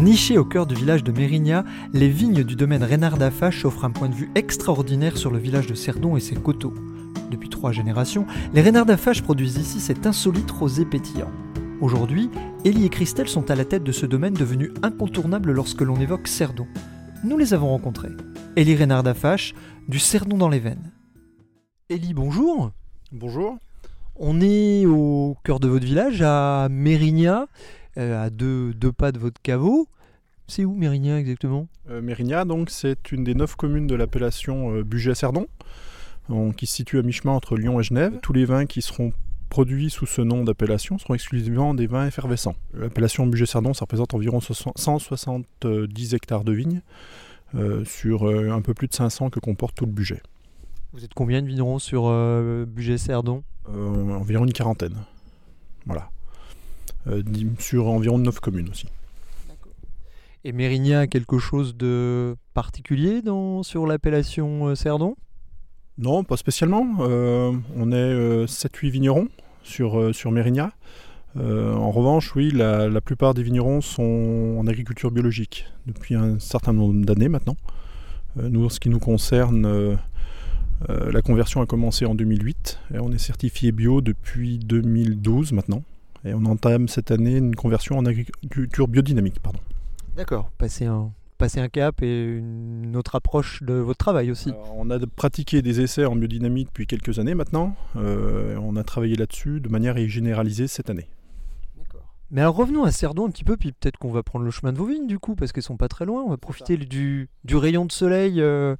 Nichées au cœur du village de Mérignac, les vignes du domaine Reynard d'Affache offrent un point de vue extraordinaire sur le village de Cerdon et ses coteaux. Depuis trois générations, les Reynard d'Affache produisent ici cet insolite rosé pétillant. Aujourd'hui, Élie et Christelle sont à la tête de ce domaine devenu incontournable lorsque l'on évoque Cerdon. Nous les avons rencontrés. Élie Reynard d'Affache, du Cerdon dans les veines. Élie, bonjour. Bonjour. On est au cœur de votre village, à Mérignac, euh, à deux, deux pas de votre caveau. C'est où Mérignac exactement? Euh, Mérignac, donc, c'est une des neuf communes de l'appellation euh, Bugey-Cerdon, qui se situe à mi-chemin entre Lyon et Genève. Tous les vins qui seront produits sous ce nom d'appellation seront exclusivement des vins effervescents. L'appellation Bugey-Cerdon, ça représente environ 170 hectares de vignes euh, sur euh, un peu plus de 500 que comporte tout le Bugey. Vous êtes combien de vignerons sur Bugey-Cerdon? Environ une quarantaine. Voilà. Euh, sur environ 9 communes aussi. Et Mérignac a quelque chose de particulier dans, sur l'appellation euh, Cerdon? Non, pas spécialement. Euh, on est 7-8 vignerons sur, euh, sur Mérignac. Euh, en revanche, oui, la, la plupart des vignerons sont en agriculture biologique depuis un certain nombre d'années maintenant. Euh, nous, en ce qui nous concerne, euh, euh, la conversion a commencé en 2008 et on est certifié bio depuis 2012 maintenant. Et on entame cette année une conversion en agriculture biodynamique. Pardon. D'accord. Passer un, passer un cap et une autre approche de votre travail aussi. Alors, on a pratiqué des essais en biodynamie depuis quelques années maintenant. Euh, on a travaillé là-dessus de manière à y généraliser cette année. Mais alors revenons à Cerdon un petit peu, puis peut-être qu'on va prendre le chemin de vos vignes du coup, parce qu'elles sont pas très loin. On va profiter du, du rayon de soleil euh,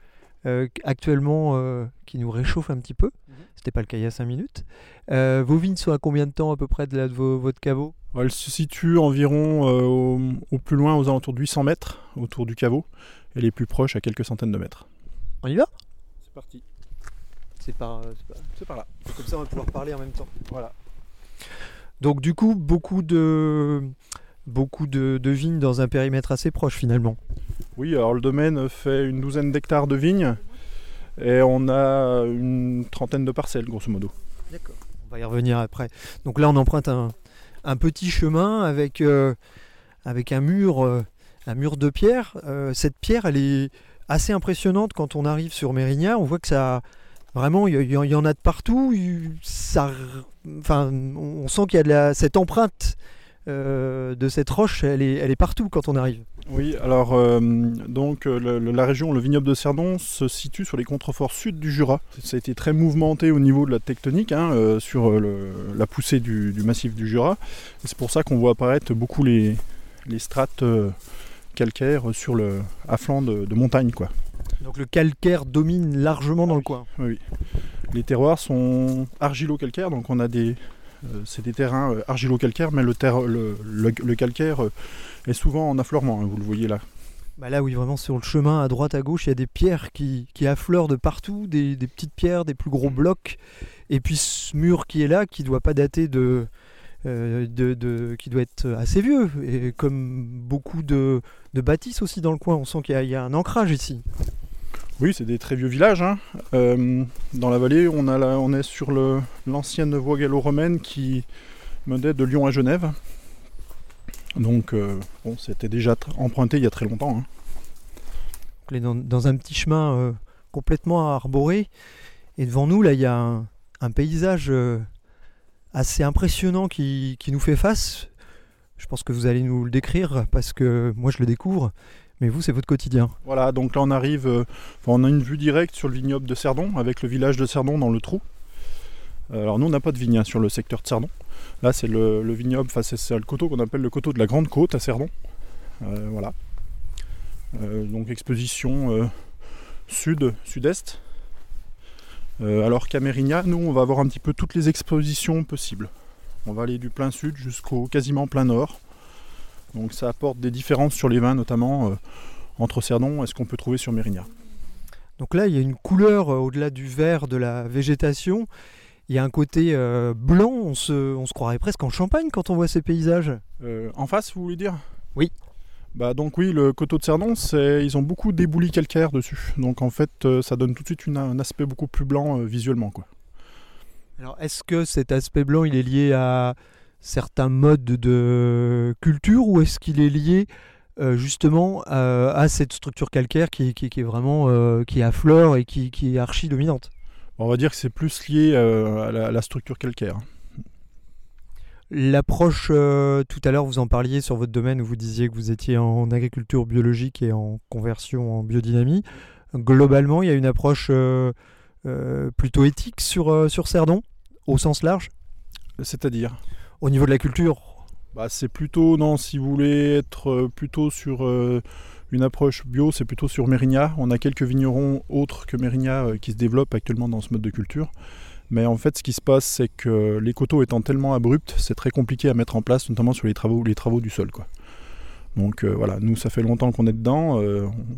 euh, actuellement euh, qui nous réchauffe un petit peu. C'était pas le cas il y a 5 minutes. Euh, vos vignes sont à combien de temps à peu près de, là, de vos- votre caveau? Elle se situe environ euh, au, au plus loin aux alentours de 800 mètres autour du caveau et les plus proches à quelques centaines de mètres. On y va? C'est parti. C'est par, là. Comme ça on va pouvoir parler en même temps. Voilà. Donc du coup, beaucoup de, beaucoup de, de vignes dans un périmètre assez proche finalement. Oui, alors le domaine fait une douzaine d'hectares de vignes et on a une trentaine de parcelles grosso modo. D'accord. On va y revenir après. Donc là, on emprunte un, petit chemin avec, euh, avec un mur, euh, un mur de pierre. Euh, cette pierre, elle est assez impressionnante quand on arrive sur Mérignac. On voit que ça, vraiment, il y, en a de partout. Enfin, on sent qu'il y a cette empreinte euh, de cette roche. Elle est, elle est partout quand on arrive. Oui, alors euh, donc euh, le- la région, le vignoble de Cerdon, se situe sur les contreforts sud du Jura. Ça a été très mouvementé au niveau de la tectonique, hein, euh, sur le- la poussée du, du massif du Jura. C'est pour ça qu'on voit apparaître beaucoup les, les strates calcaires sur le à flanc de, de montagne, quoi. Donc le calcaire domine largement dans le coin. Oui. Les terroirs sont argilo-calcaires, donc on a des c'est des terrains euh, argilo-calcaires, mais le, calcaire euh, est souvent en affleurement, hein, vous le voyez là. Bah là, oui, vraiment sur le chemin, à droite, à gauche, il y a des pierres qui, affleurent de partout, des, petites pierres, des plus gros blocs. Et puis ce mur qui est là, qui doit pas dater de, euh, qui doit être assez vieux. Et comme beaucoup de, bâtisses aussi dans le coin, on sent qu'il y a un ancrage ici. Oui, c'est des très vieux villages. hein. Euh, dans la vallée, on, est sur l'ancienne voie gallo-romaine qui menait de Lyon à Genève. Donc, euh, bon, c'était déjà emprunté il y a très longtemps. hein. On est dans, un petit chemin euh, complètement arboré. Et devant nous, là, il y a un, paysage assez impressionnant qui nous fait face. Je pense que vous allez nous le décrire parce que moi, je le découvre. Mais vous, c'est votre quotidien. Voilà, donc là on arrive, euh, on a une vue directe sur le vignoble de Cerdon, avec le village de Cerdon dans le trou. Alors nous on n'a pas de vigne hein, sur le secteur de Cerdon. Là c'est le, le vignoble, enfin c'est le coteau qu'on appelle le coteau de la Grande Côte à Cerdon. Euh, voilà. Euh, donc exposition sud, sud-est. Alors qu'à nous, on va avoir un petit peu toutes les expositions possibles. On va aller du plein sud jusqu'au quasiment plein nord. Donc ça apporte des différences sur les vins, notamment euh, entre Cerdon et ce qu'on peut trouver sur Mérignac. Donc là, il y a une couleur euh, au-delà du vert de la végétation. Il y a un côté euh, blanc, on se, on se croirait presque en Champagne quand on voit ces paysages. En face, vous voulez dire? Oui. Bah donc oui, le coteau de Cerdon, ils ont beaucoup d'éboulis calcaires dessus. Donc en fait, ça donne tout de suite une- un aspect beaucoup plus blanc visuellement. Quoi. Alors, est-ce que cet aspect blanc, il est lié à certains modes de culture ou est-ce qu'il est lié euh, justement euh, à cette structure calcaire qui, qui- qui est vraiment euh, qui est à fleur et qui, qui est archi dominante On va dire que c'est plus lié euh, à, la, à la structure calcaire. L'approche, euh, tout à l'heure vous en parliez sur votre domaine où vous disiez que vous étiez en agriculture biologique et en conversion en biodynamie. Globalement, il y a une approche plutôt éthique sur, sur Cerdon, au sens large, C'est-à-dire? Au niveau de la culture. bah, C'est plutôt, non, si vous voulez être euh, plutôt sur euh, une approche bio, c'est plutôt sur Mérignac. On a quelques vignerons autres que Mérignac euh, qui se développent actuellement dans ce mode de culture. Mais en fait, ce qui se passe, c'est que les coteaux étant tellement abrupts, c'est très compliqué à mettre en place, notamment sur les travaux, les travaux du sol. Quoi. Donc euh, voilà, nous, ça fait longtemps qu'on est dedans. euh, on,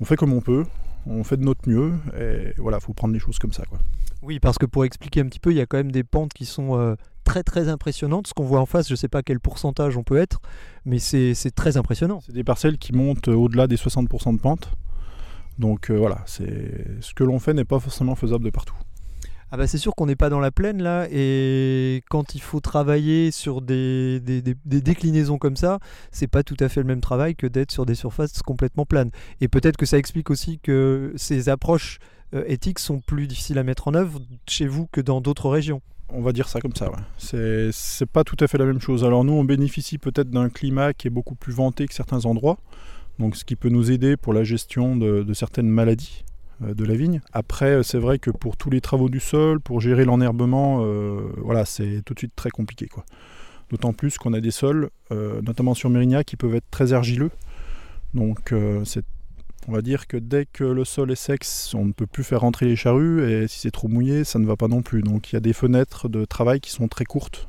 on fait comme on peut, on fait de notre mieux. Et voilà, il faut prendre les choses comme ça. Quoi. Oui, parce que pour expliquer un petit peu, il y a quand même des pentes qui sont euh, très très impressionnantes. Ce qu'on voit en face, je ne sais pas quel pourcentage on peut être, mais c'est très impressionnant. C'est des parcelles qui montent euh, au-delà des 60% de pente. Donc euh, voilà, ce que l'on fait n'est pas forcément faisable de partout. Ah bah c'est sûr qu'on n'est pas dans la plaine là, et quand il faut travailler sur des, des- des- des déclinaisons comme ça, c'est pas tout à fait le même travail que d'être sur des surfaces complètement planes. Et peut-être que ça explique aussi que ces approches euh, éthiques sont plus difficiles à mettre en œuvre chez vous que dans d'autres régions. On va dire ça comme ça. C'est pas tout à fait la même chose. Alors nous, on bénéficie peut-être d'un climat qui est beaucoup plus venté que certains endroits, donc ce qui peut nous aider pour la gestion de, certaines maladies euh, de la vigne. Après, euh, c'est vrai que pour tous les travaux du sol, pour gérer l'enherbement, euh, voilà, c'est tout de suite très compliqué. D'autant plus qu'on a des sols, notamment sur Mérignac, qui peuvent être très argileux. Donc c'est on va dire que dès que le sol est sec, on ne peut plus faire rentrer les charrues et si c'est trop mouillé, ça ne va pas non plus. Donc il y a des fenêtres de travail qui sont très courtes.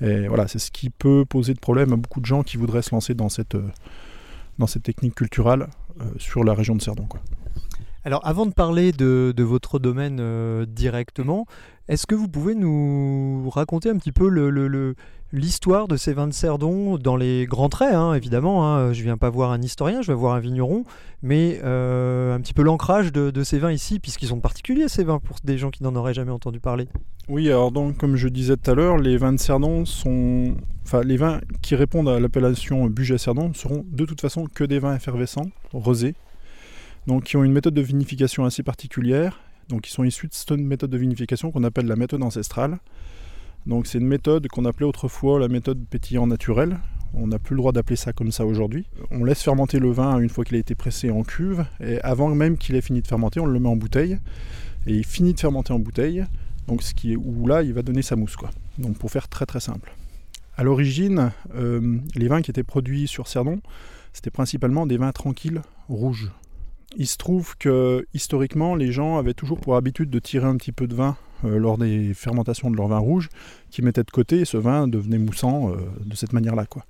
Et voilà, c'est ce qui peut poser de problème à beaucoup de gens qui voudraient se lancer dans cette, euh, technique culturelle euh, sur la région de Cerdon. Alors avant de parler de, votre domaine euh, directement, est-ce que vous pouvez nous raconter un petit peu l'histoire de ces vins de Cerdon dans les grands traits hein, Évidemment, hein, je viens pas voir un historien, je vais voir un vigneron, mais euh, un petit peu l'ancrage de, ces vins ici, puisqu'ils sont particuliers ces vins pour des gens qui n'en auraient jamais entendu parler. Oui, alors donc comme je disais tout à l'heure, les vins de Cerdon sont... Enfin, les vins qui répondent à l'appellation budget Cerdon seront de toute façon que des vins effervescents, rosés, donc qui ont une méthode de vinification assez particulière. Donc ils sont issus de cette méthode de vinification qu'on appelle la méthode ancestrale. Donc c'est une méthode qu'on appelait autrefois la méthode pétillant naturel. On n'a plus le droit d'appeler ça comme ça aujourd'hui. On laisse fermenter le vin une fois qu'il a été pressé en cuve, et avant même qu'il ait fini de fermenter, on le met en bouteille. Et il finit de fermenter en bouteille, donc ce qui est où là il va donner sa mousse quoi. Donc pour faire très très simple. À l'origine, euh, les vins qui étaient produits sur Cerdon, c'était principalement des vins tranquilles rouges. Il se trouve que historiquement, les gens avaient toujours pour habitude de tirer un petit peu de vin euh, lors des fermentations de leur vin rouge, qu'ils mettaient de côté et ce vin devenait moussant euh, de cette manière-là. quoi.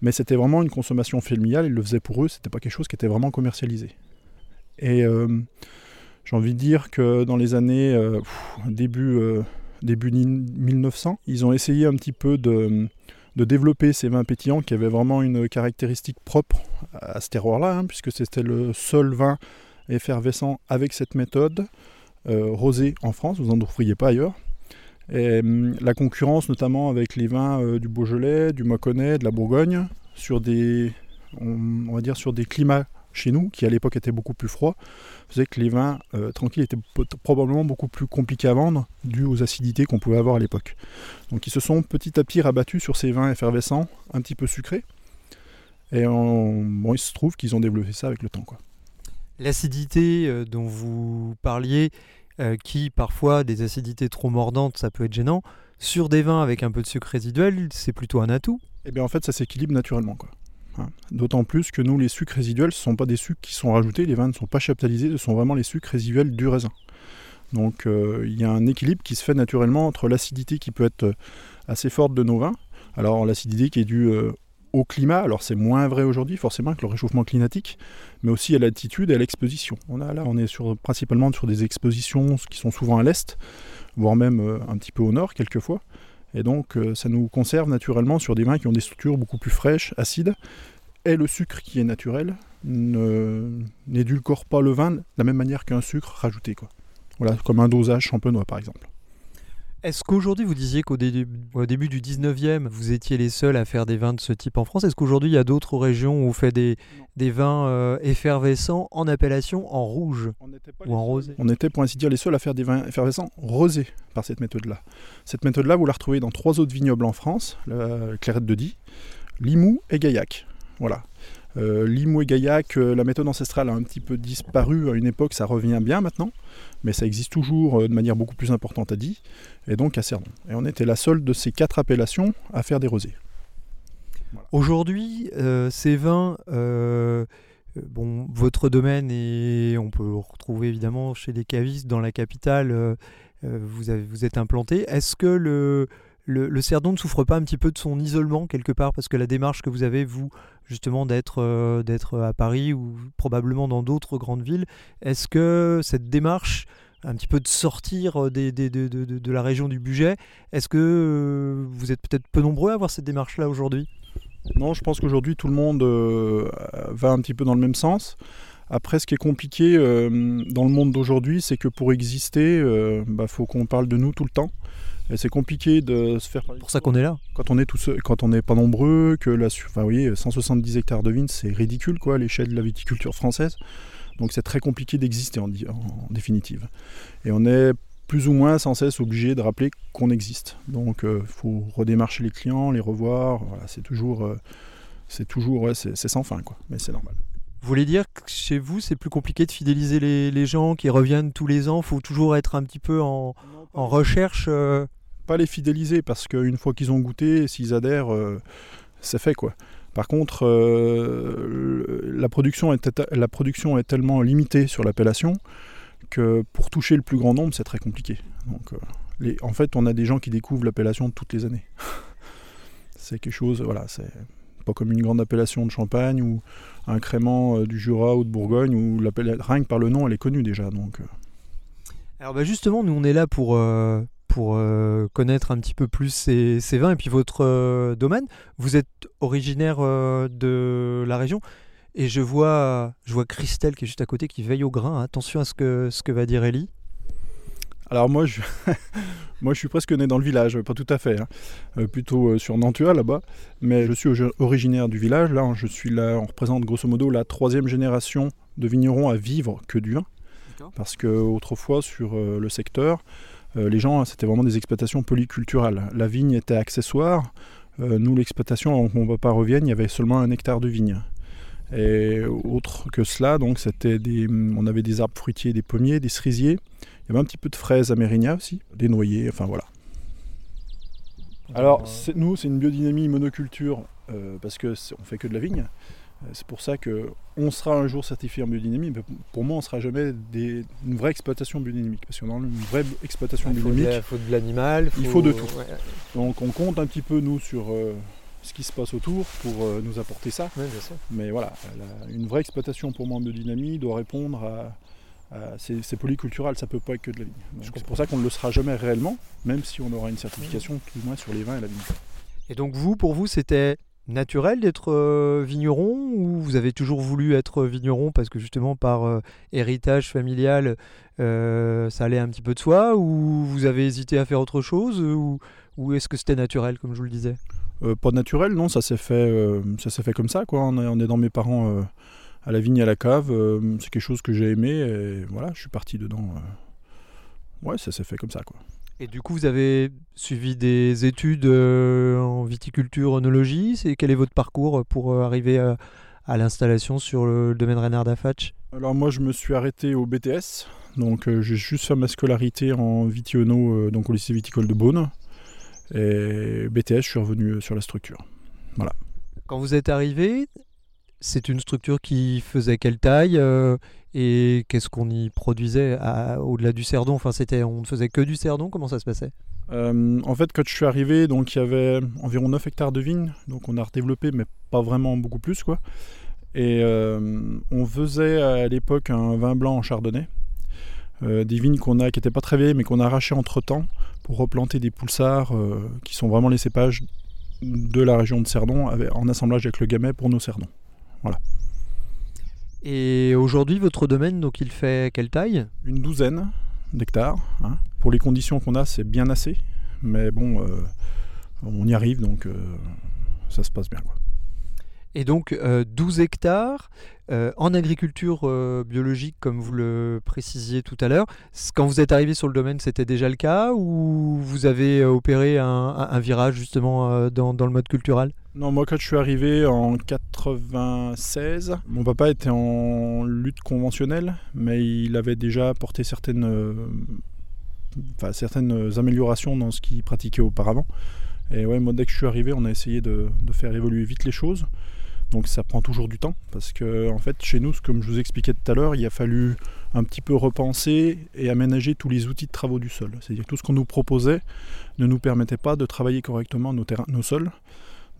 Mais c'était vraiment une consommation familiale, ils le faisaient pour eux, c'était pas quelque chose qui était vraiment commercialisé. Et euh, j'ai envie de dire que dans les années début, début ni- 1900, ils ont essayé un petit peu de, de développer ces vins pétillants qui avaient vraiment une caractéristique propre à ce terroir-là, hein, puisque c'était le seul vin effervescent avec cette méthode euh, rosé en France, vous n'en trouveriez pas ailleurs. Hum, la concurrence notamment avec les vins euh, du Beaujolais, du Mâconnais, de la Bourgogne, sur des, on va dire sur des climats chez nous, qui à l'époque étaient beaucoup plus froids, faisait que les vins euh, tranquilles étaient probablement beaucoup plus compliqués à vendre, dû aux acidités qu'on pouvait avoir à l'époque. Donc ils se sont petit à petit rabattus sur ces vins effervescents, un petit peu sucrés, et on- bon, il se trouve qu'ils ont développé ça avec le temps. Quoi. L'acidité euh, dont vous parliez, euh, qui parfois des acidités trop mordantes, ça peut être gênant, sur des vins avec un peu de sucre résiduel, c'est plutôt un atout. Et bien en fait ça s'équilibre naturellement. Quoi. D'autant plus que nous les sucres résiduels, ce ne sont pas des sucres qui sont rajoutés, les vins ne sont pas chaptalisés, ce sont vraiment les sucres résiduels du raisin. Donc euh, il y a un équilibre qui se fait naturellement entre l'acidité qui peut être assez forte de nos vins. Alors l'acidité qui est due euh, au climat, alors c'est moins vrai aujourd'hui forcément avec le réchauffement climatique, mais aussi à l'altitude et à l'exposition. On là, on est principalement sur des expositions qui sont souvent à l'est, voire même euh, un petit peu au nord quelquefois. Et donc ça nous conserve naturellement sur des vins qui ont des structures beaucoup plus fraîches, acides, et le sucre qui est naturel n'édulcore pas le vin de la même manière qu'un sucre rajouté. Quoi. Voilà, comme un dosage champenois par exemple. Est-ce qu'aujourd'hui, vous disiez qu'au début du 19e, vous étiez les seuls à faire des vins de ce type en France? Est-ce qu'aujourd'hui, il y a d'autres régions où vous faites des, des vins euh, effervescents en appellation en rouge ou en rosé? On était, pour ainsi dire, les seuls à faire des vins effervescents rosés par cette méthode-là. Cette méthode-là, vous la retrouvez dans trois autres vignobles en France, la Clairette de Die, Limoux et Gaillac. Voilà. Euh, Limoux et Gaillac, euh, la méthode ancestrale a un petit peu disparu à une époque, ça revient bien maintenant, mais ça existe toujours euh, de manière beaucoup plus importante à Die, et donc à Cerdon. Et on était la seule de ces quatre appellations à faire des rosés. Aujourd'hui, ces vins, bon, votre domaine, et on peut retrouver évidemment chez les cavistes dans la capitale, vous êtes implanté. Est-ce que le, le, Cerdon ne souffre pas un petit peu de son isolement quelque part parce que la démarche que vous avez, vous, justement, d'être euh, à Paris ou probablement dans d'autres grandes villes, est-ce que cette démarche, un petit peu de sortir des, de, la région du budget, est-ce que euh, vous êtes peut-être peu nombreux à avoir cette démarche-là aujourd'hui? Non, je pense qu'aujourd'hui tout le monde euh, va un petit peu dans le même sens. Après, ce qui est compliqué dans le monde d'aujourd'hui, c'est que pour exister, il bah, faut qu'on parle de nous tout le temps c'est compliqué de se faire. C'est pour ça qu'on est là. Quand on est tout quand on n'est pas nombreux, que la, enfin, vous voyez, 170 hectares de vignes, c'est ridicule quoi, à l'échelle de la viticulture française. Donc c'est très compliqué d'exister en, définitive. Et on est plus ou moins sans cesse obligé de rappeler qu'on existe. Donc il euh, faut redémarcher les clients, les revoir. Voilà, c'est toujours, euh, c'est toujours, c'est sans fin quoi. Mais c'est normal. Vous voulez dire que chez vous, c'est plus compliqué de fidéliser les, gens qui reviennent tous les ans? Il faut toujours être un petit peu en, recherche euh, Pas les fidéliser, parce qu'une fois qu'ils ont goûté, s'ils adhèrent, euh, c'est fait quoi. Par contre, euh, la, production est, la production est tellement limitée sur l'appellation que pour toucher le plus grand nombre, c'est très compliqué. Donc, les, en fait, on a des gens qui découvrent l'appellation toutes les années. c'est quelque chose, voilà, c'est pas comme une grande appellation de Champagne ou un crément euh, du Jura ou de Bourgogne où rien que par le nom elle est connue déjà. Donc. Euh. Alors bah justement, nous on est là pour, euh, pour connaître un petit peu plus ces, ces vins et puis votre domaine. Vous êtes originaire de la région et je vois, je vois Christelle qui est juste à côté qui veille au grain. Attention à ce que, ce que va dire Ellie. Alors moi je, moi, je suis presque né dans le village, pas tout à fait, hein. euh, plutôt euh, sur Nantua là-bas, mais je suis originaire du village. Là, je suis là, on représente grosso modo la troisième génération de vignerons à vivre que du vin, parce que autrefois sur euh, le secteur, les gens, c'était vraiment des exploitations polyculturales. La vigne était accessoire. nous, l'exploitation, avant que mon papa revienne, il y avait seulement un hectare de vigne. Et autre que cela, donc des, on avait des arbres fruitiers, des pommiers, des cerisiers. Il y avait un petit peu de fraises à Mérignac aussi, des noyers, enfin voilà. Alors nous, c'est une biodynamie monoculture euh, parce que on fait que de la vigne. Euh, c'est pour ça que on sera un jour certifié en biodynamie, mais pour moi, on sera jamais des, une vraie exploitation biodynamique. Parce qu'on a une vraie exploitation biodynamique, il faut de l'animal, il faut de tout. Donc on compte un petit peu nous sur euh, ce qui se passe autour pour nous apporter ça. Mais voilà, une vraie exploitation pour moi en biodynamie doit répondre à, euh, c'est polycultural, ça peut pas être que de la vigne. C'est pour ça qu'on ne le sera jamais réellement, même si on aura une certification tout au moins sur les vins et la vigne. Et donc vous, pour vous, c'était naturel d'être euh, vigneron ou vous avez toujours voulu être vigneron parce que justement par euh, héritage familial ça allait un petit peu de soi ou vous avez hésité à faire autre chose ou, ou est-ce que c'était naturel comme je vous le disais? Pas naturel, non, ça s'est fait, comme ça quoi. On est, dans mes parents à la vigne à la cave. Euh, c'est quelque chose que j'ai aimé et voilà, je suis parti dedans. Euh. Ouais, ça s'est fait comme ça quoi. Et du coup, vous avez suivi des études euh, en viticulture, œnologie. C'est quel est votre parcours pour arriver à, l'installation sur le domaine Renard d'Afatch? Alors moi, je me suis arrêté au BTS. Donc j'ai juste fait ma scolarité en vitiono donc au lycée viticole de Beaune. Et BTS, je suis revenu sur la structure. Voilà. Quand vous êtes arrivé, c'est une structure qui faisait quelle taille euh, Et qu'est-ce qu'on y produisait au-delà du cerdon? Enfin, c'était, on ne faisait que du cerdon? Comment ça se passait? Euh, En fait, quand je suis arrivé, donc il y avait environ 9 hectares de vignes. Donc on a redéveloppé, mais pas vraiment beaucoup plus, quoi. Et euh, on faisait à l'époque un vin blanc en chardonnay. Euh, des vignes qu'on a, qui n'étaient pas très vieilles, mais qu'on a arrachées entre temps pour replanter des poulsards qui sont vraiment les cépages de la région de Cerdon en assemblage avec le gamay pour nos cerdons. Voilà. Et aujourd'hui, votre domaine, donc il fait quelle taille? Une douzaine d'hectares. Hein. Pour les conditions qu'on a, c'est bien assez. Mais bon, euh, on y arrive, donc euh, ça se passe bien. Et donc 12 euh, hectares en agriculture biologique, comme vous le précisiez tout à l'heure. Quand vous êtes arrivé sur le domaine, c'était déjà le cas ou vous avez opéré un, virage justement dans, le mode culturel non, moi quand je suis arrivé en 96, mon papa était en lutte conventionnelle, mais il avait déjà porté certaines, euh, certaines améliorations dans ce qu'il pratiquait auparavant. Et ouais, moi dès que je suis arrivé, on a essayé de, faire évoluer vite les choses. Donc ça prend toujours du temps parce que en fait chez nous, comme je vous expliquais tout à l'heure, il a fallu un petit peu repenser et aménager tous les outils de travaux du sol. C'est-à-dire que tout ce qu'on nous proposait ne nous permettait pas de travailler correctement nos, terrains, nos sols.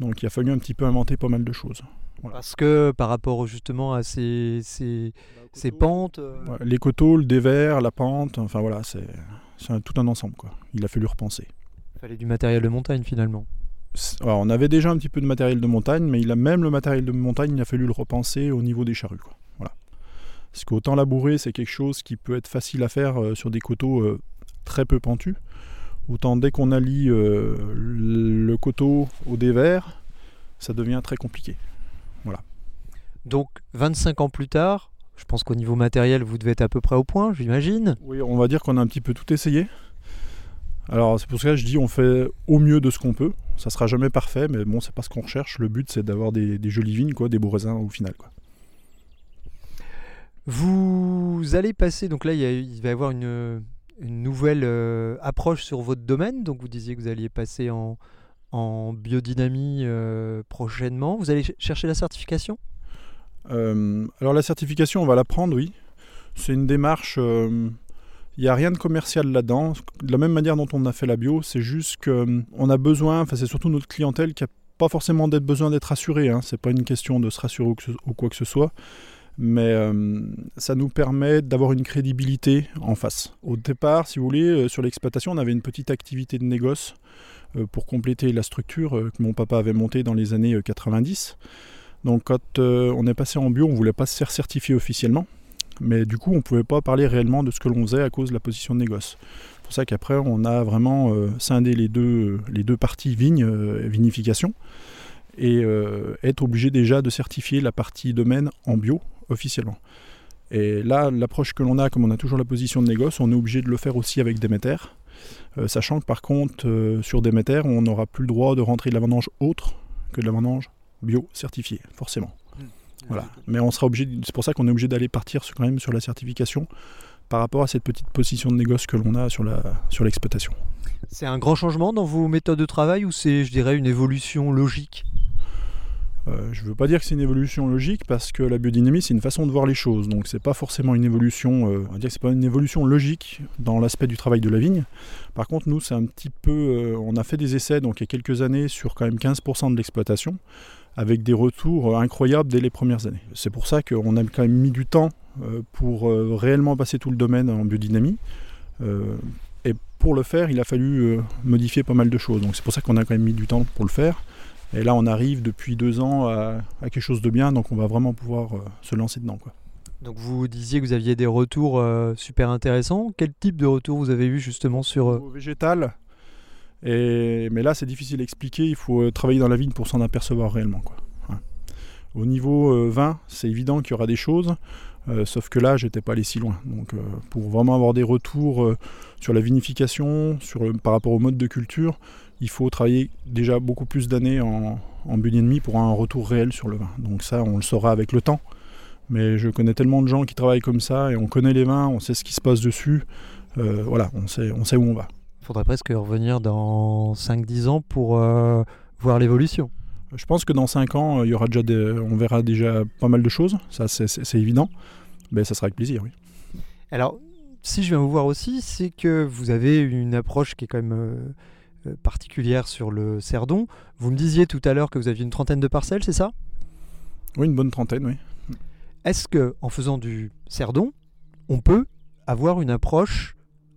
Donc il a fallu un petit peu inventer pas mal de choses. Parce que par rapport justement à ces, ces, ces pentes. Euh, les coteaux, le dévers, la pente, enfin voilà, c'est tout un ensemble. Quoi. Il a fallu repenser. Il fallait du matériel de montagne finalement. On avait déjà un petit peu de matériel de montagne, mais il a même le matériel de montagne, il a fallu le repenser au niveau des charrues. Quoi. Voilà. Parce qu'autant labourer, c'est quelque chose qui peut être facile à faire euh, sur des coteaux euh, très peu pentus. Autant dès qu'on allie euh, le coteau au dévers, ça devient très compliqué. Voilà. Donc 25 ans plus tard, je pense qu'au niveau matériel, vous devez être à peu près au point, j'imagine. Oui, on va dire qu'on a un petit peu tout essayé. Alors c'est pour ça que je dis on fait au mieux de ce qu'on peut. Ça sera jamais parfait, mais bon, c'est pas ce qu'on recherche. Le but c'est d'avoir des, jolies vignes, quoi, des beaux raisins au final. Quoi. Vous allez passer, donc là il va y avoir une, une nouvelle euh, approche sur votre domaine. Donc vous disiez que vous alliez passer en, en biodynamie euh, prochainement. Vous allez chercher la certification? Euh, Alors la certification, on va la prendre, oui. C'est une démarche... Il n'y a rien de commercial là-dedans. De la même manière dont on a fait la bio, c'est juste qu'on a besoin, enfin c'est surtout notre clientèle qui n'a pas forcément besoin d'être rassurée. Hein. C'est pas une question de se rassurer ou quoi que ce soit mais euh, ça nous permet d'avoir une crédibilité en face. Au départ, si vous voulez, euh, sur l'exploitation, on avait une petite activité de négoce euh, pour compléter la structure que mon papa avait montée dans les années 90. Donc quand on est passé en bio, on ne voulait pas se faire certifier officiellement, mais du coup on ne pouvait pas parler réellement de ce que l'on faisait à cause de la position de négoce. C'est pour ça qu'après on a vraiment scindé les deux, deux parties vigne, vinification, et être obligé déjà de certifier la partie domaine en bio officiellement. Et là, l'approche que l'on a, comme on a toujours la position de négoce, on est obligé de le faire aussi avec Déméter. Euh, sachant que par contre, euh, sur Déméter, on n'aura plus le droit de rentrer de la vendange autre que de la vendange bio certifiée, forcément. Voilà. Mais on sera obligé, c'est pour ça qu'on est obligé d'aller partir quand même sur la certification par rapport à cette petite position de négoce que l'on a sur, la, sur l'exploitation. C'est un grand changement dans vos méthodes de travail ou c'est, je dirais, une évolution logique? Euh, je ne veux pas dire que c'est une évolution logique parce que la biodynamie c'est une façon de voir les choses, donc c'est pas forcément une évolution, euh, on va dire que c'est pas une évolution logique dans l'aspect du travail de la vigne. Par contre nous c'est un petit peu, euh, on a fait des essais donc il y a quelques années sur quand même 15% de l'exploitation avec des retours incroyables dès les premières années. C'est pour ça qu'on a quand même mis du temps pour réellement passer tout le domaine en biodynamie. et pour le faire, il a fallu modifier pas mal de choses. Donc c'est pour ça qu'on a quand même mis du temps pour le faire. Et là, on arrive depuis deux ans à, quelque chose de bien, donc on va vraiment pouvoir euh, se lancer dedans. Quoi. Donc vous disiez que vous aviez des retours euh, super intéressants. Quel type de retour vous avez eu justement sur... Euh... Au végétal. Et... Mais là, c'est difficile à expliquer. Il faut euh, travailler dans la vigne pour s'en apercevoir réellement. Quoi. Au niveau vin, c'est évident qu'il y aura des choses. sauf que là, j'étais pas allé si loin. Donc, pour vraiment avoir des retours sur la vinification, par rapport au mode de culture, il faut travailler déjà beaucoup plus d'années en, en demi pour un retour réel sur le vin. Donc ça, on le saura avec le temps. Mais je connais tellement de gens qui travaillent comme ça et on connaît les vins, on sait ce qui se passe dessus. Euh, voilà, on sait où on va. Il faudrait presque revenir dans 5-10 ans pour euh, voir l'évolution. Je pense que dans 5 ans, il y aura déjà on verra déjà pas mal de choses, ça c'est évident. ben, ça sera avec plaisir, oui. Alors, si je viens vous voir aussi, c'est que vous avez une approche qui est quand même euh, euh, particulière sur le Cerdon. Vous me disiez tout à l'heure que vous aviez une trentaine de parcelles, c'est ça? Oui, une bonne trentaine, oui. Est-ce que en faisant du Cerdon, on peut avoir une approche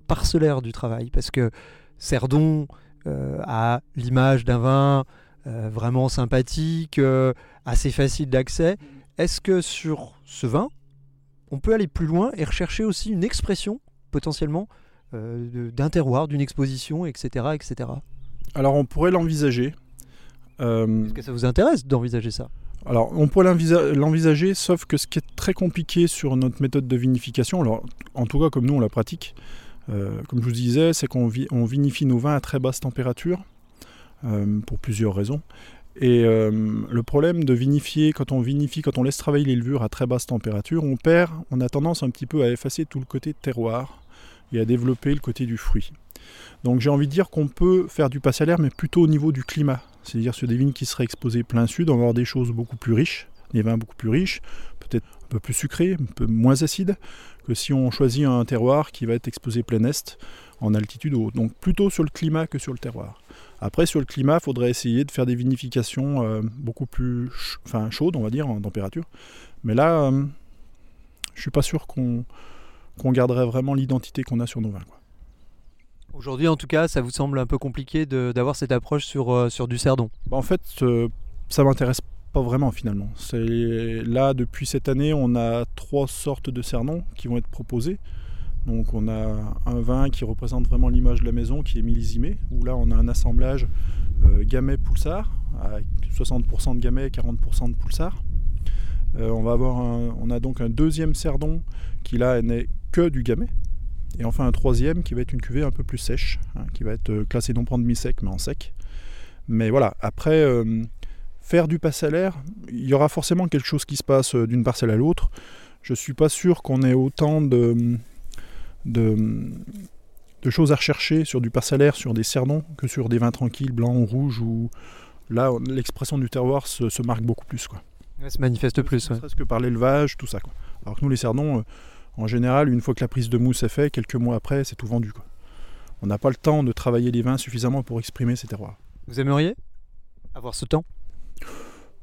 parcellaire du travail Parce que Cerdon euh, a l'image d'un vin euh, vraiment sympathique, euh, assez facile d'accès. Est-ce que sur ce vin, on peut aller plus loin et rechercher aussi une expression potentiellement d'un terroir, d'une exposition, etc., etc. Alors on pourrait l'envisager. Est-ce que ça vous intéresse d'envisager ça? Alors on pourrait l'envisa- l'envisager, sauf que ce qui est très compliqué sur notre méthode de vinification, alors en tout cas comme nous on la pratique, comme je vous disais, c'est qu'on on vinifie nos vins à très basse température, euh, pour plusieurs raisons. Et euh, le problème de vinifier, quand on vinifie, quand on laisse travailler les levures à très basse température, on perd, on a tendance un petit peu à effacer tout le côté terroir et à développer le côté du fruit. Donc j'ai envie de dire qu'on peut faire du passe à l'air, mais plutôt au niveau du climat. C'est-à-dire sur des vignes qui seraient exposées plein sud, on va avoir des choses beaucoup plus riches, des vins beaucoup plus riches, peut-être un peu plus sucrés, un peu moins acides, que si on choisit un terroir qui va être exposé plein est, en altitude haute. Donc plutôt sur le climat que sur le terroir. Après, sur le climat, il faudrait essayer de faire des vinifications euh, beaucoup plus ch- enfin, chaudes, on va dire, en température. Mais là, euh, je suis pas sûr qu'on qu'on garderait vraiment l'identité qu'on a sur nos vins. Aujourd'hui, en tout cas, ça vous semble un peu compliqué d'avoir cette approche sur, euh, sur du Cerdon? Bah, en fait, euh, ça m'intéresse pas vraiment finalement. C'est là depuis cette année, on a trois sortes de cernons qui vont être proposés. Donc on a un vin qui représente vraiment l'image de la maison, qui est millésimé, où là on a un assemblage euh, Gamay Poulsard, avec 60% de Gamay, 40% de Poulsard. Euh, on va avoir un- on a donc un deuxième cerdon qui là n'est que du Gamay. Et enfin un troisième qui va être une cuvée un peu plus sèche, hein, qui va être euh, classée non pas en demi-sec mais en sec. Mais voilà, après, euh, faire du passe à l'air, il y aura forcément quelque chose qui se passe euh, d'une parcelle à l'autre. Je ne suis pas sûr qu'on ait autant de, de, de choses à rechercher sur du passe à l'air, sur des cerdons, que sur des vins tranquilles, blancs ou rouges, où là, on- l'expression du terroir se, se marque beaucoup plus. Quoi. Se manifeste plus. Ne ouais. que par l'élevage, tout ça. Quoi. Alors que nous, les cerdons, euh, en général, une fois que la prise de mousse est faite, quelques mois après, c'est tout vendu. Quoi. On n'a pas le temps de travailler les vins suffisamment pour exprimer ces terroirs. Vous aimeriez avoir ce temps?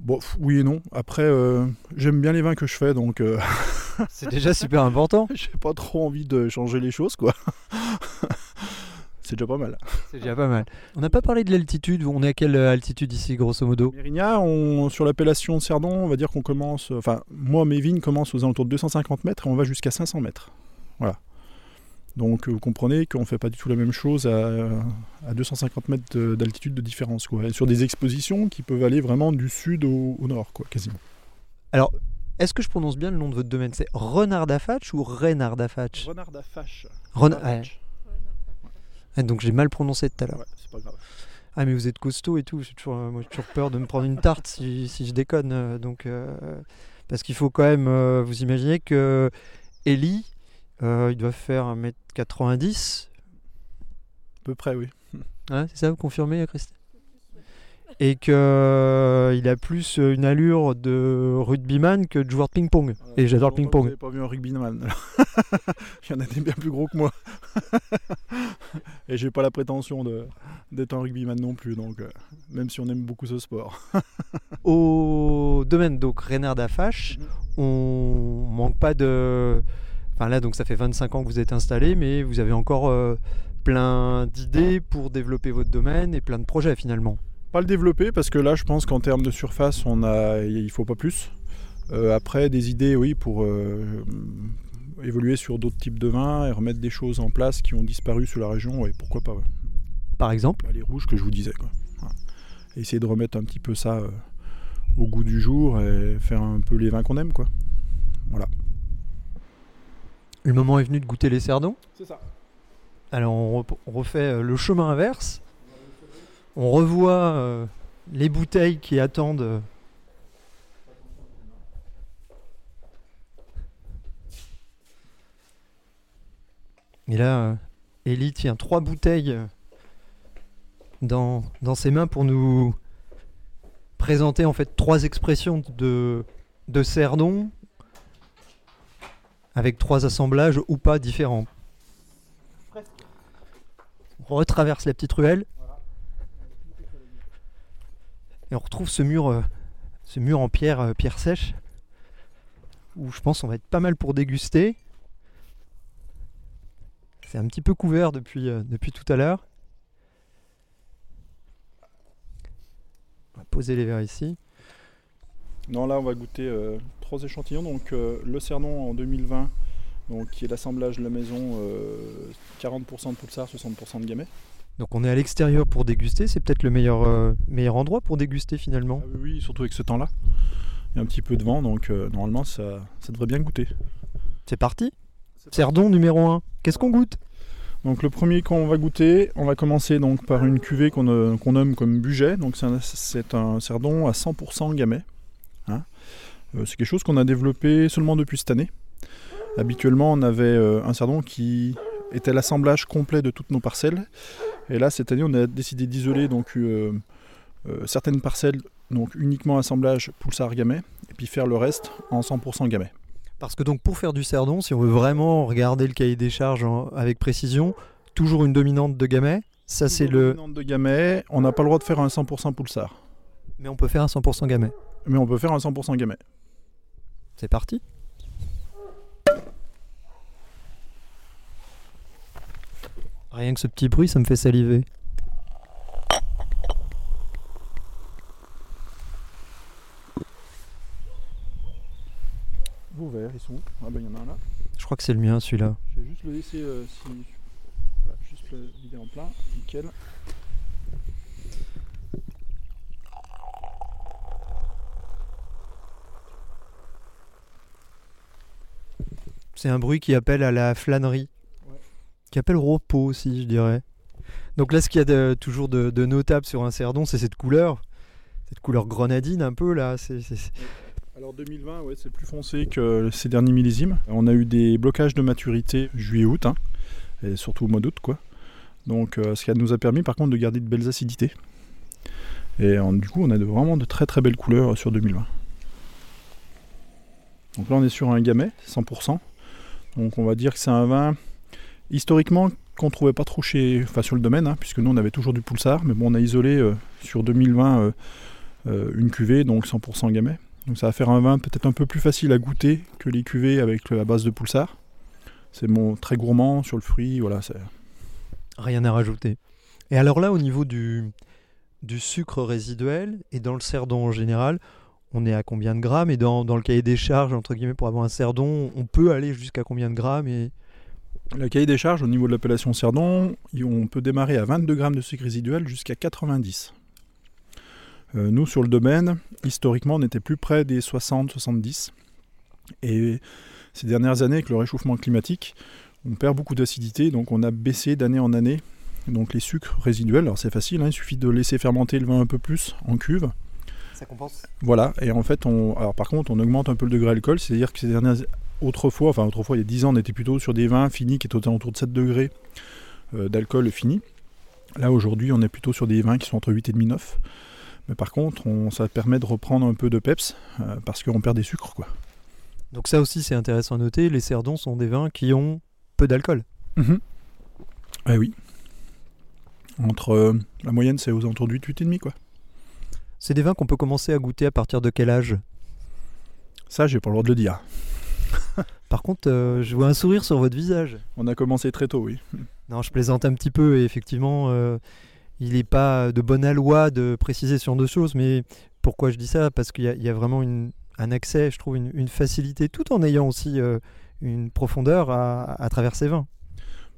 Bon, oui et non. Après, euh, j'aime bien les vins que je fais, donc euh, C'est déjà super important. j'ai pas trop envie de changer les choses, quoi. C'est déjà pas mal. C'est déjà pas mal. On n'a pas parlé de l'altitude. On est à quelle altitude ici, grosso modo? Mérignac, on, sur l'appellation de Cerdon, on va dire qu'on commence. Enfin, moi, mes vignes commencent aux alentours de 250 mètres et on va jusqu'à 500 mètres. Voilà. Donc, vous comprenez qu'on fait pas du tout la même chose à, à 250 mètres de- d'altitude de différence, quoi. Et sur des expositions qui peuvent aller vraiment du sud au, au nord, quoi, quasiment. Est-ce que je prononce bien le nom de votre domaine? C'est Renard d'Afatch ou Renard d'Afatch Renard d'Afache. Ren- ouais. Ah, Donc j'ai mal prononcé tout à l'heure. Ouais, c'est pas grave. Ah mais vous êtes costaud et tout, j'ai toujours, euh, moi, j'ai toujours peur de me prendre une tarte si, si je déconne. euh, donc, euh, parce qu'il faut quand même, euh, vous imaginez que Ellie, euh, il doit faire 1m90, À peu près, oui. hein, c'est ça, vous confirmez Christine Et qu'il a plus une allure de rugbyman que de joueur de ping-pong. Et j'adore le ping-pong. Vous pas vu un rugbyman. Il y en a des bien plus gros que moi. Et j'ai pas la prétention d'être un rugbyman non plus, donc euh, même si on aime beaucoup ce sport. Au domaine donc Renard d'Afache, Mhm. on manque pas de. Enfin là donc ça fait 25 ans que vous êtes installé, mais vous avez encore euh, plein d'idées pour développer votre domaine et plein de projets finalement. Pas le développer parce que là, je pense qu'en termes de surface, on a, il faut pas plus. Euh, après, des idées, oui, pour euh, évoluer sur d'autres types de vins et remettre des choses en place qui ont disparu sur la région, et pourquoi pas. ouais. Par exemple, Bah, les rouges que je vous disais. Quoi. Voilà. Essayer de remettre un petit peu ça au goût du jour et faire un peu les vins qu'on aime. quoi. Le moment est venu de goûter les cerdons. C'est ça. Alors on, refait euh, le chemin inverse. On revoit euh, les bouteilles qui attendent. euh, Et là, euh, Ellie tient trois bouteilles dans, dans ses mains pour nous présenter en fait trois expressions de, de Cerdon. Avec trois assemblages ou pas différents. On retraverse la petite ruelle. Et on retrouve ce mur, euh, ce mur en pierre, euh, pierre sèche, où je pense on va être pas mal pour déguster. C'est un petit peu couvert depuis, euh, depuis tout à l'heure. On va poser les verres ici. Non, là, on va goûter euh, trois échantillons. Donc, euh, le Cernon en 2020, donc, qui est l'assemblage de la maison, euh, 40% de Pulsar, 60% de Gamay. Donc on est à l'extérieur pour déguster, c'est peut-être le meilleur, euh, meilleur endroit pour déguster finalement. Ah oui, surtout avec ce temps-là. Il y a un petit peu de vent, donc euh, normalement, ça, ça devrait bien goûter. C'est parti Cerdon numéro 1. Qu'est-ce qu'on goûte? Donc, le premier qu'on va goûter, on va commencer donc par une cuvée qu'on euh, nomme comme Buget. Donc, c'est un, un Cerdon à 100% Gamay. Euh, c'est quelque chose qu'on a développé seulement depuis cette année. Habituellement, on avait euh, un Cerdon qui était l'assemblage complet de toutes nos parcelles. Et là, cette année, on a décidé d'isoler donc euh, euh, certaines parcelles, donc uniquement assemblage Pulsar Gamay, et puis faire le reste en 100% Gamay. Parce que donc pour faire du cerdon, si on veut vraiment regarder le cahier des charges en- avec précision, toujours une dominante de gamay, ça c'est le... Dominante de Gamay, on n'a pas le droit de faire un 100% Pulsar, Mais on peut faire un 100% gamay. mais on peut faire un 100% Gamay. C'est parti Rien que ce petit bruit, ça me fait saliver. Vos verres, ils sont où? Ah ben il y en a un là. Je crois que c'est le mien celui-là. Je vais juste le laisser euh, si... voilà, juste le vider en plein, nickel. C'est un bruit qui appelle à la flânerie. Ouais. Qui appelle au repos aussi, je dirais. Donc là, ce qu'il y a de- toujours de, de notable sur un cerdon, c'est cette couleur. Cette couleur grenadine un peu là. c'est- c'est- c'est- Alors 2020, ouais, c'est plus foncé que ces derniers millésimes. On a eu des blocages de maturité juillet-août, hein, et surtout au mois d'août, quoi. Donc, euh, ce qui nous a permis, par contre, de garder de belles acidités. Et du coup, on a de- vraiment de très très belles couleurs sur 2020. Donc là, on est sur un gamay, 100%. Donc, on va dire que c'est un vin historiquement qu'on trouvait pas trop chez, enfin, sur le domaine, hein, puisque nous, on avait toujours du pulsar, mais bon, on a isolé euh, sur 2020 euh, euh, une cuvée, donc 100% gamay. Donc ça va faire un vin peut-être un peu plus facile à goûter que les cuvées avec la base de pulsar. C'est mon très gourmand sur le fruit, voilà. Rien à rajouter. Et alors là, au niveau du sucre résiduel et dans le cerdon en général, on est à combien de grammes Et dans, le cahier des charges, entre guillemets, pour avoir un cerdon, on peut aller jusqu'à combien de grammes et... Le cahier des charges au niveau de l'appellation Cerdon, on peut démarrer à 22 grammes de sucre résiduel jusqu'à 90. Euh, nous, sur le domaine, historiquement, on était plus près des 60-70. Et ces dernières années, avec le réchauffement climatique, on perd beaucoup d'acidité, donc on a baissé d'année en année donc les sucres résiduels. Alors c'est facile, hein, il suffit de laisser fermenter le vin un peu plus en cuve. Ça compense Voilà, et en fait, on, alors par contre, on augmente un peu le degré d'alcool, c'est-à-dire que ces dernières, autrefois, enfin autrefois, il y a 10 ans, on était plutôt sur des vins finis qui étaient autour de 7 degrés euh, d'alcool fini. Là, aujourd'hui, on est plutôt sur des vins qui sont entre 8 et demi 9. Mais par contre, on- ça permet de reprendre un peu de peps, euh, parce qu'on perd des sucres, quoi. Donc ça aussi, c'est intéressant à noter. Les cerdons sont des vins qui ont peu d'alcool. Eh oui. Entre, euh, la moyenne, c'est aux alentours de 8, 8 et demi, quoi. C'est des vins qu'on peut commencer à goûter à partir de quel âge? Ça, j'ai pas le droit de le dire. Par contre, euh, je vois un sourire sur votre visage. On a commencé très tôt, oui. Non, je plaisante un petit peu et effectivement, euh, il n'est pas de bonne aloi de préciser sur deux choses. Mais pourquoi je dis ça? Parce qu'il y, a- il y a vraiment une- un accès, je trouve, une, une facilité, tout en ayant aussi euh, une profondeur à, à travers ces vins.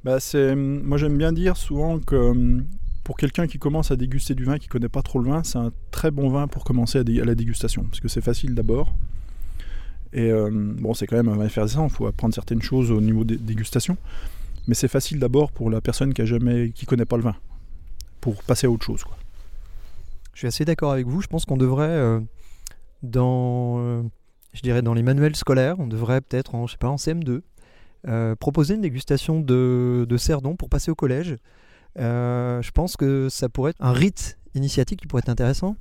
Bah, c'est, moi j'aime bien dire souvent que hum, pour quelqu'un qui commence à déguster du vin, qui connaît pas trop le vin, c'est un très bon vin pour commencer à, la dégustation, parce que c'est facile d'abord. Et euh, bon, c'est quand même un vin effervescent, il faut apprendre certaines choses au niveau des dégustations, mais c'est facile d'abord pour la personne qui a jamais, qui connaît pas le vin, pour passer à autre chose. Je suis assez d'accord avec vous. Je pense qu'on devrait, euh, dans, euh, je dirais, dans les manuels scolaires, on devrait peut-être, en, je sais pas, en CM2, euh, proposer une dégustation de, de cerdon pour passer au collège. Euh, je pense que ça pourrait être un rite initiatique qui pourrait être intéressant.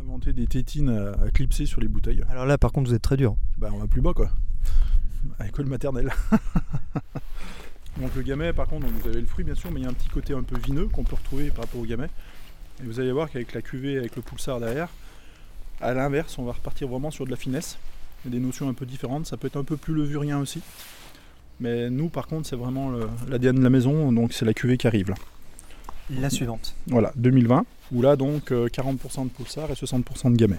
Inventer des tétines à, clipser sur les bouteilles, Alors là, par contre, vous êtes très dur. bah, on va plus bas quoi. à l'école maternelle. donc le gamay, par contre, donc vous avez le fruit bien sûr, mais il y a un petit côté un peu vineux qu'on peut retrouver par rapport au gamay. Et vous allez voir qu'avec la cuvée, avec le pulsar derrière, à l'inverse, on va repartir vraiment sur de la finesse. Il y a des notions un peu différentes, ça peut être un peu plus levurien aussi. Mais nous, par contre, c'est vraiment l'ADN de la maison, donc c'est la cuvée qui arrive là. La suivante. Voilà, 2020, où là donc euh, 40% de pulsar et 60% de gamay.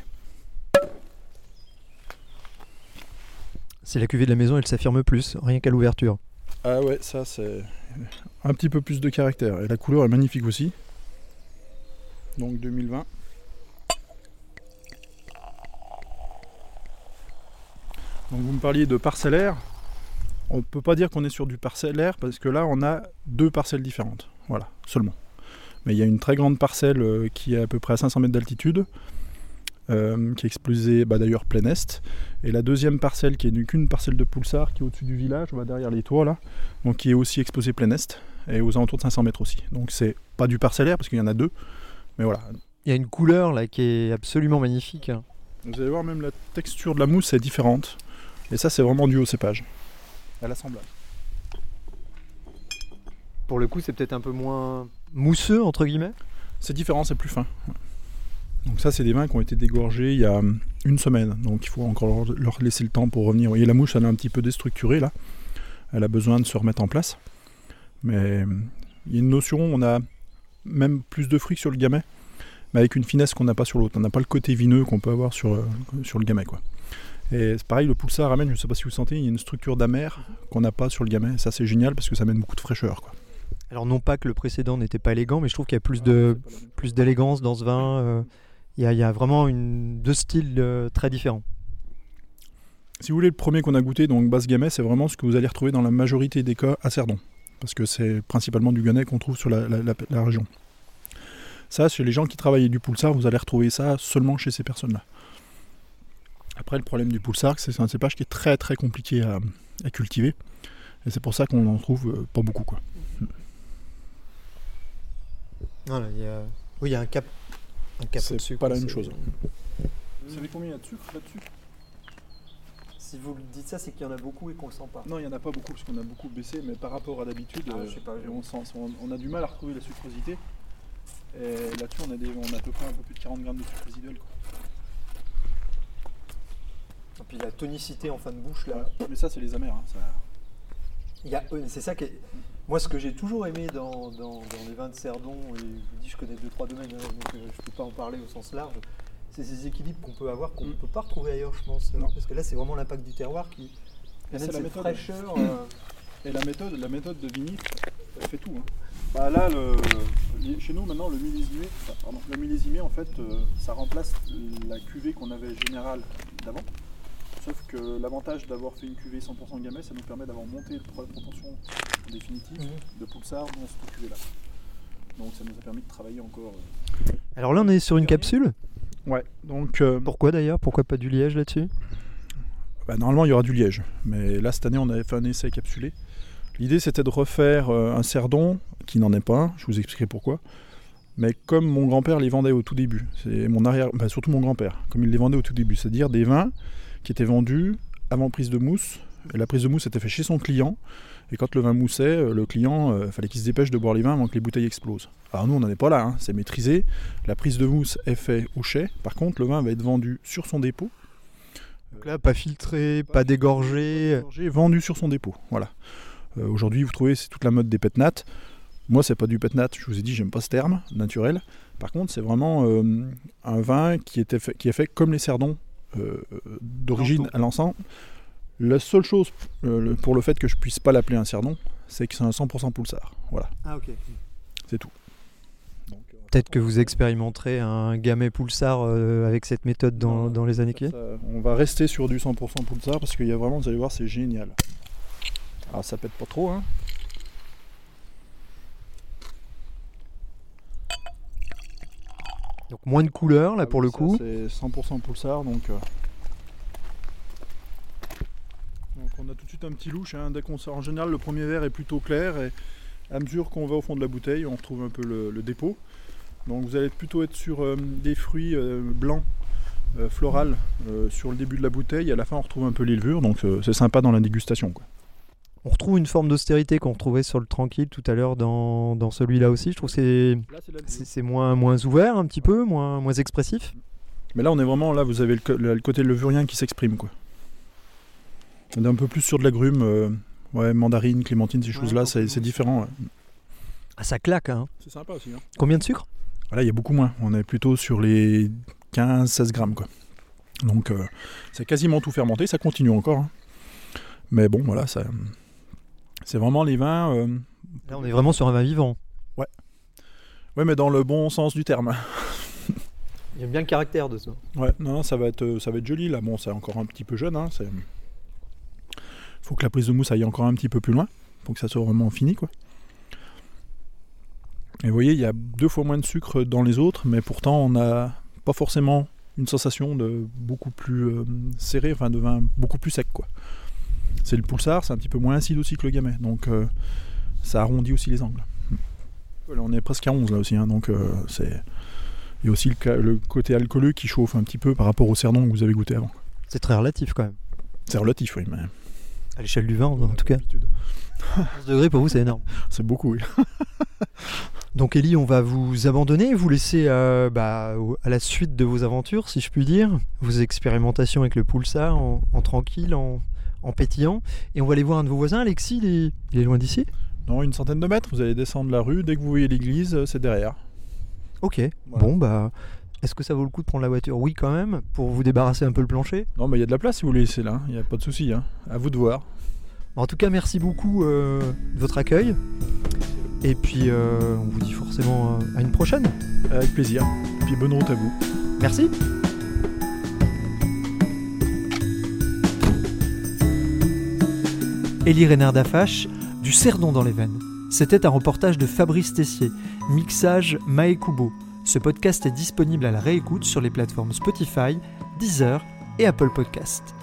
C'est la cuvée de la maison, elle s'affirme plus, rien qu'à l'ouverture. Ah ouais, ça c'est un petit peu plus de caractère. Et la couleur est magnifique aussi. Donc 2020. Donc vous me parliez de parcellaire. On ne peut pas dire qu'on est sur du parcellaire parce que là on a deux parcelles différentes. Voilà, seulement. Mais il y a une très grande parcelle euh, qui est à peu près à 500 mètres d'altitude, euh, qui est explosée bah, d'ailleurs plein est. Et la deuxième parcelle qui est qu'une parcelle de pulsar qui est au-dessus du village, va derrière les toits là, donc qui est aussi exposée plein est et aux alentours de 500 mètres aussi. Donc c'est pas du parcellaire parce qu'il y en a deux, mais voilà. Il y a une couleur là qui est absolument magnifique. Vous allez voir même la texture de la mousse est différente. Et ça c'est vraiment dû au cépage, à l'assemblage. Pour le coup, c'est peut-être un peu moins mousseux entre guillemets. C'est différent, c'est plus fin. Donc ça c'est des vins qui ont été dégorgés il y a hum, une semaine, donc il faut encore leur- laisser le temps pour revenir. Vous voyez la mouche elle est un petit peu déstructurée là, elle a besoin de se remettre en place. Mais hum, il y a une notion, on a même plus de fruits sur le gamay, mais avec une finesse qu'on n'a pas sur l'autre. On n'a pas le côté vineux qu'on peut avoir sur, euh, le gamay quoi. Et c'est pareil, le pulsar amène, je ne sais pas si vous sentez, il y a une structure d'amer qu'on n'a pas sur le gamay. Ça c'est génial parce que ça amène beaucoup de fraîcheur. Alors non pas que le précédent n'était pas élégant, mais je trouve qu'il y a plus de plus d'élégance dans ce vin. euh, Il y, a- il y a vraiment une, deux styles euh, très différents. Si vous voulez, le premier qu'on a goûté, donc basse gamay, c'est vraiment ce que vous allez retrouver dans la majorité des cas à Cerdon. Parce que c'est principalement du ganais qu'on trouve sur la, la- la- la région. Ça, chez les gens qui travaillent du pulsar, vous allez retrouver ça seulement chez ces personnes-là. Après, le problème du pulsar, c'est que c'est un cépage qui est très très compliqué à, à cultiver. Et c'est pour ça qu'on en trouve euh, pas beaucoup. Quoi. Voilà, il y a... Oui, il y a un cap. Un cap C'est pas la même chose. Vous savez combien il y a de sucre là-dessus? Si vous dites ça, c'est qu'il y en a beaucoup et qu'on le sent pas. Non, il n'y en a pas beaucoup parce qu'on a beaucoup baissé, mais par rapport à d'habitude, Ah, euh, je sais pas, je- on, on- on a du mal à retrouver la sucrosité. Et là-dessus, on, a des- on a à peu près un peu plus de 40 grammes de sucre résiduel. quoi. Et puis la tonicité en fin de bouche là. Mais ça, c'est les amers. hein, ça- y c'est ça qui est- Moi, ce que j'ai toujours aimé dans, dans- dans les vins de Cerdon, et je vous dis, je connais deux trois domaines, hein, donc euh, je ne peux pas en parler au sens large. C'est ces équilibres qu'on peut avoir, qu'on ne Mm. peut pas retrouver ailleurs, je pense. Non. Parce que là, c'est vraiment l'impact du terroir qui amène c'est la cette méthode. fraîcheur. euh, Et la méthode, la méthode de Vinif, elle fait tout. hein. Bah là, le- le- chez nous maintenant, le millésimé, pardon, le millésimé, en fait, euh, ça remplace la cuvée qu'on avait générale d'avant. Sauf que l'avantage d'avoir fait une cuvée 100% gamay, ça nous permet d'avoir monté la proportion définitive Mhm. de pulsar dans cette cuvée-là. Donc ça nous a permis de travailler encore. euh. Alors là, on est sur une capsule. Ouais, donc euh, Pourquoi d'ailleurs? Pourquoi pas du liège là-dessus? Bah, normalement il y aura du liège. Mais là, cette année, on avait fait un essai capsulé. L'idée, c'était de refaire euh, un cerdon, qui n'en est pas un, je vous expliquerai pourquoi. Mais comme mon grand-père les vendait au tout début, c'est mon arrière, bah, surtout mon grand-père, comme il les vendait au tout début, c'est-à-dire des vins qui étaient vendus avant prise de mousse. Et la prise de mousse était faite chez son client. Et quand le vin moussait, euh, le client, euh, fallait qu'il se dépêche de boire les vins avant que les bouteilles explosent. Alors nous, on n'en est pas là, hein, c'est maîtrisé. La prise de mousse est faite au chai. Par contre, le vin va être vendu sur son dépôt. Donc là, pas filtré, pas dégorgé. J'ai vendu sur son dépôt. Voilà. Euh, Aujourd'hui, vous trouvez, c'est toute la mode des pétnats. Moi, c'est pas du pétnat. Je vous ai dit, j'aime pas ce terme naturel. Par contre, c'est vraiment euh, un vin qui, était fait, qui est fait comme les cerdons d'origine à l'encens. La seule chose euh, pour le fait que je puisse pas l'appeler un cerdon, c'est que c'est un 100% pulsar. Voilà, Ah ok. c'est tout. Euh, Peut-être que vous expérimenterez un gamay pulsar euh, avec cette méthode dans, dans les années qui viennent. on va rester sur du 100% pulsar parce qu'il y a vraiment, vous allez voir, c'est génial. Alors ça pète pas trop, hein. Donc moins de couleurs là Ah pour oui, le coup. C'est 100% pulsar, donc. euh, Donc on a tout de suite un petit louche. hein, dès qu'on sort, en général, le premier verre est plutôt clair et à mesure qu'on va au fond de la bouteille, on retrouve un peu le, le dépôt. Donc vous allez plutôt être sur euh, des fruits euh, blancs floral euh, sur le début de la bouteille. À la fin, on retrouve un peu les levures, donc c'est sympa dans la dégustation. Quoi. On retrouve une forme d'austérité qu'on retrouvait sur le tranquille tout à l'heure dans, dans celui-là aussi. Je trouve que c'est, moins, moins ouvert un petit peu, moins, moins expressif. Mais là, on est vraiment là. Vous avez le, côté levurien qui s'exprime, quoi. On est un peu plus sur de l'agrume, euh, ouais, mandarine, clémentine, ces Ouais, choses-là, c'est, c'est différent. ouais. Ah, ça claque, hein. C'est sympa aussi. Hein. Combien de sucre? Là, il y a beaucoup moins. On est plutôt sur les 15-16 grammes, quoi. Donc, euh, c'est quasiment tout fermenté. Ça continue encore. hein. Mais bon, voilà, ça, c'est vraiment les vins. euh, Là, on est vraiment sur un vin vivant. ouais, mais dans le bon sens du terme. Il y a bien le caractère de ça. Ouais, non, ça va être, euh, ça va être joli là. Bon, c'est encore un petit peu jeune. Hein, c'est... Faut que la prise de mousse aille encore un petit peu plus loin pour que ça soit vraiment fini, quoi. Et vous voyez, il y a deux fois moins de sucre dans les autres, mais pourtant on n'a pas forcément une sensation de beaucoup plus euh, serré, enfin de vin beaucoup plus sec, quoi. C'est le pulsar, c'est un petit peu moins acide aussi que le gamay, donc euh, ça arrondit aussi les angles. On est presque à 11 là aussi, hein, donc euh, c'est. Il y a aussi le, côté alcooleux qui chauffe un petit peu par rapport au cerdon que vous avez goûté avant. C'est très relatif quand même. C'est relatif, oui, mais. À l'échelle du vin, en tout cas. D'habitude. 11 degrés pour vous, c'est énorme. C'est beaucoup, oui. Donc Ellie, on va vous abandonner, vous laisser euh, bah, à la suite de vos aventures, si je puis dire, vos expérimentations avec le pulsar en, en tranquille, en, en pétillant. Et on va aller voir un de vos voisins, Alexis, il est, il est loin d'ici Non, une centaine de mètres, vous allez descendre la rue, dès que vous voyez l'église, euh, c'est derrière. Ok, Voilà. bon bah... Est-ce que ça vaut le coup de prendre la voiture? Oui quand même, pour vous débarrasser un peu le plancher? Non, mais il y a de la place si vous voulez laisser là, il n'y a pas de souci. Hein. À vous de voir. En tout cas, merci beaucoup euh, de votre accueil. Et puis, euh, on vous dit forcément à une prochaine. Avec plaisir. Et puis bonne route à vous. Merci. Élie Reynard d'Afache, du Cerdon dans les veines. C'était un reportage de Fabrice Tessier, mixage Mae Kubo. Ce podcast est disponible à la réécoute sur les plateformes Spotify, Deezer et Apple Podcast.